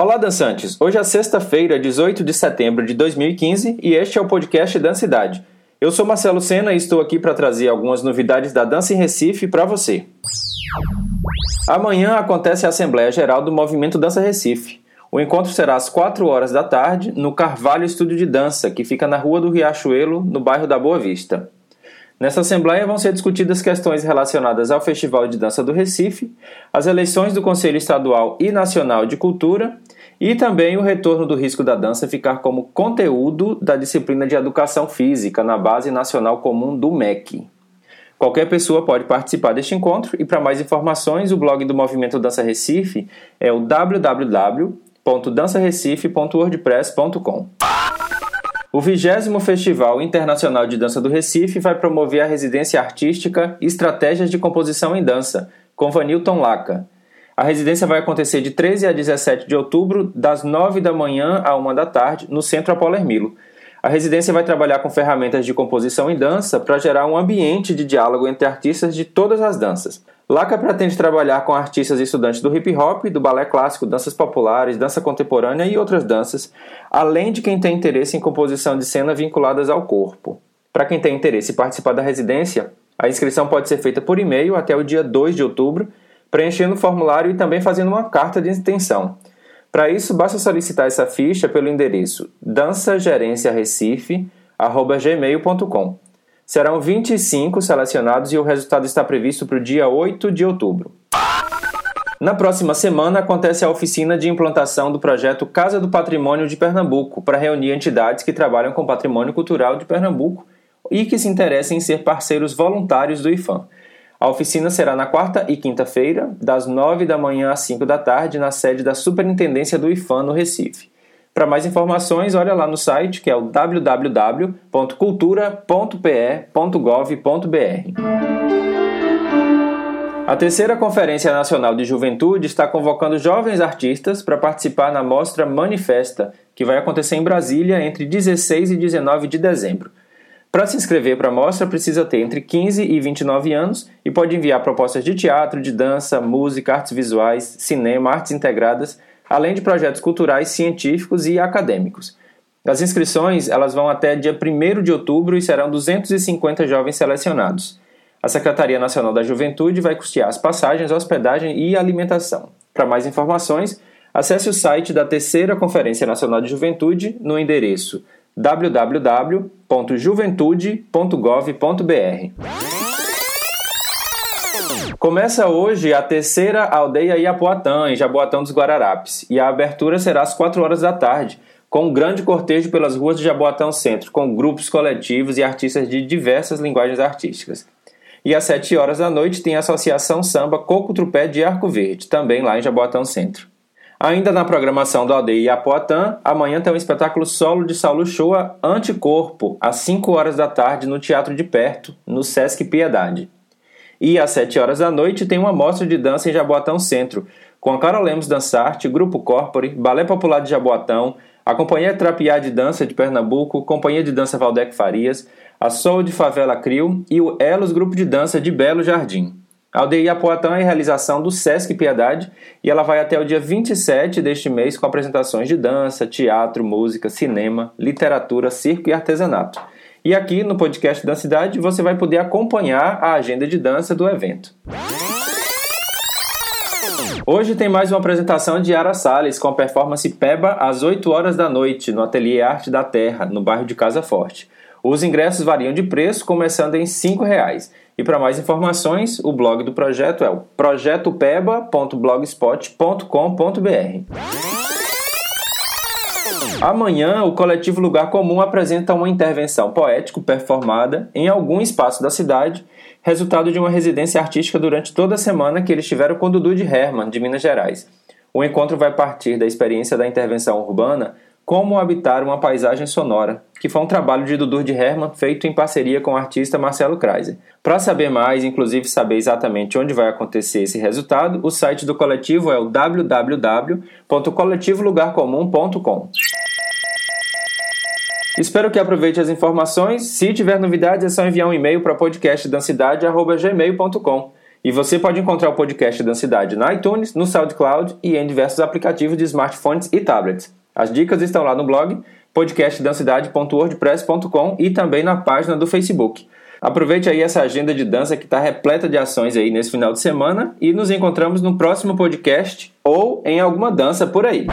Olá, dançantes! Hoje é sexta-feira, 18 de setembro de 2015 e este é o podcast Dancidade. Eu sou Marcelo Sena e estou aqui para trazer algumas novidades da dança em Recife para você. Amanhã acontece a Assembleia Geral do Movimento Dança Recife. O encontro será às 4 horas da tarde no Carvalho Estúdio de Dança, que fica na Rua do Riachuelo, no bairro da Boa Vista. Nessa Assembleia vão ser discutidas questões relacionadas ao Festival de Dança do Recife, as eleições do Conselho Estadual e Nacional de Cultura e também o retorno do risco da dança ficar como conteúdo da disciplina de Educação Física na Base Nacional Comum do MEC. Qualquer pessoa pode participar deste encontro e para mais informações o blog do Movimento Dança Recife é o www www.dançarecife.wordpress.com. O 20 Festival Internacional de Dança do Recife vai promover a residência artística Estratégias de Composição em Dança, com Vanilton Laca. A residência vai acontecer de 13 a 17 de outubro, das 9 da manhã à 1 da tarde, no Centro Apolo. A residência vai trabalhar com ferramentas de composição em dança para gerar um ambiente de diálogo entre artistas de todas as danças. Laca pretende trabalhar com artistas e estudantes do hip hop, do balé clássico, danças populares, dança contemporânea e outras danças, além de quem tem interesse em composição de cena vinculadas ao corpo. Para quem tem interesse em participar da residência, a inscrição pode ser feita por e-mail até o dia 2 de outubro, preenchendo o formulário e também fazendo uma carta de intenção. Para isso, basta solicitar essa ficha pelo endereço dançagerenciarecife.gmail.com. Serão 25 selecionados e o resultado está previsto para o dia 8 de outubro. Na próxima semana acontece a oficina de implantação do projeto Casa do Patrimônio de Pernambuco, para reunir entidades que trabalham com patrimônio cultural de Pernambuco e que se interessem em ser parceiros voluntários do IFAM. A oficina será na quarta e quinta-feira, das 9 da manhã às 5 da tarde, na sede da Superintendência do IFAM no Recife. Para mais informações, olha lá no site que é o www.cultura.pe.gov.br. A terceira Conferência Nacional de Juventude está convocando jovens artistas para participar na mostra Manifesta, que vai acontecer em Brasília entre 16 e 19 de dezembro. Para se inscrever para a mostra, precisa ter entre 15 e 29 anos e pode enviar propostas de teatro, de dança, música, artes visuais, cinema, artes integradas além de projetos culturais, científicos e acadêmicos. As inscrições elas vão até dia 1 de outubro e serão 250 jovens selecionados. A Secretaria Nacional da Juventude vai custear as passagens, hospedagem e alimentação. Para mais informações, acesse o site da Terceira Conferência Nacional de Juventude no endereço www.juventude.gov.br. Começa hoje a terceira aldeia Iapoatã, em Jaboatão dos Guararapes, e a abertura será às 4 horas da tarde, com um grande cortejo pelas ruas de Jaboatão Centro, com grupos coletivos e artistas de diversas linguagens artísticas. E às 7 horas da noite tem a Associação Samba Coco Trupé de Arco Verde, também lá em Jaboatão Centro. Ainda na programação do Aldeia Iapoatã, amanhã tem um espetáculo solo de Saulo Shoa Anticorpo, às 5 horas da tarde, no Teatro de Perto, no Sesc Piedade. E às 7 horas da noite tem uma mostra de dança em Jaboatão Centro, com a Carol Lemos Dançarte, Grupo Corpore, Balé Popular de Jaboatão, a Companhia Trapiá de Dança de Pernambuco, Companhia de Dança Valdec Farias, a Soul de Favela Crio e o Elos Grupo de Dança de Belo Jardim. Aldeia Apoatã é realização do Sesc Piedade e ela vai até o dia 27 deste mês com apresentações de dança, teatro, música, cinema, literatura, circo e artesanato. E aqui no podcast da cidade você vai poder acompanhar a agenda de dança do evento. Hoje tem mais uma apresentação de Yara Salles com a performance Peba às 8 horas da noite no Ateliê Arte da Terra, no bairro de Casa Forte. Os ingressos variam de preço, começando em R$ 5,00. E para mais informações, o blog do projeto é o projetopeba.blogspot.com.br. Amanhã, o coletivo Lugar Comum apresenta uma intervenção poético performada em algum espaço da cidade, resultado de uma residência artística durante toda a semana que eles tiveram com Dudu de Herman, de Minas Gerais. O encontro vai partir da experiência da intervenção urbana Como Habitar uma Paisagem Sonora, que foi um trabalho de Dudu de Herman feito em parceria com o artista Marcelo Kreiser. Para saber mais, inclusive saber exatamente onde vai acontecer esse resultado, o site do coletivo é o www.coletivolugarcomum.com. Espero que aproveite as informações. Se tiver novidades, é só enviar um e-mail para podcastdancidade.gmail.com. E você pode encontrar o podcast Dancidade na iTunes, no SoundCloud e em diversos aplicativos de smartphones e tablets. As dicas estão lá no blog podcastdancidade.wordpress.com e também na página do Facebook. Aproveite aí essa agenda de dança que está repleta de ações aí nesse final de semana e nos encontramos no próximo podcast ou em alguma dança por aí.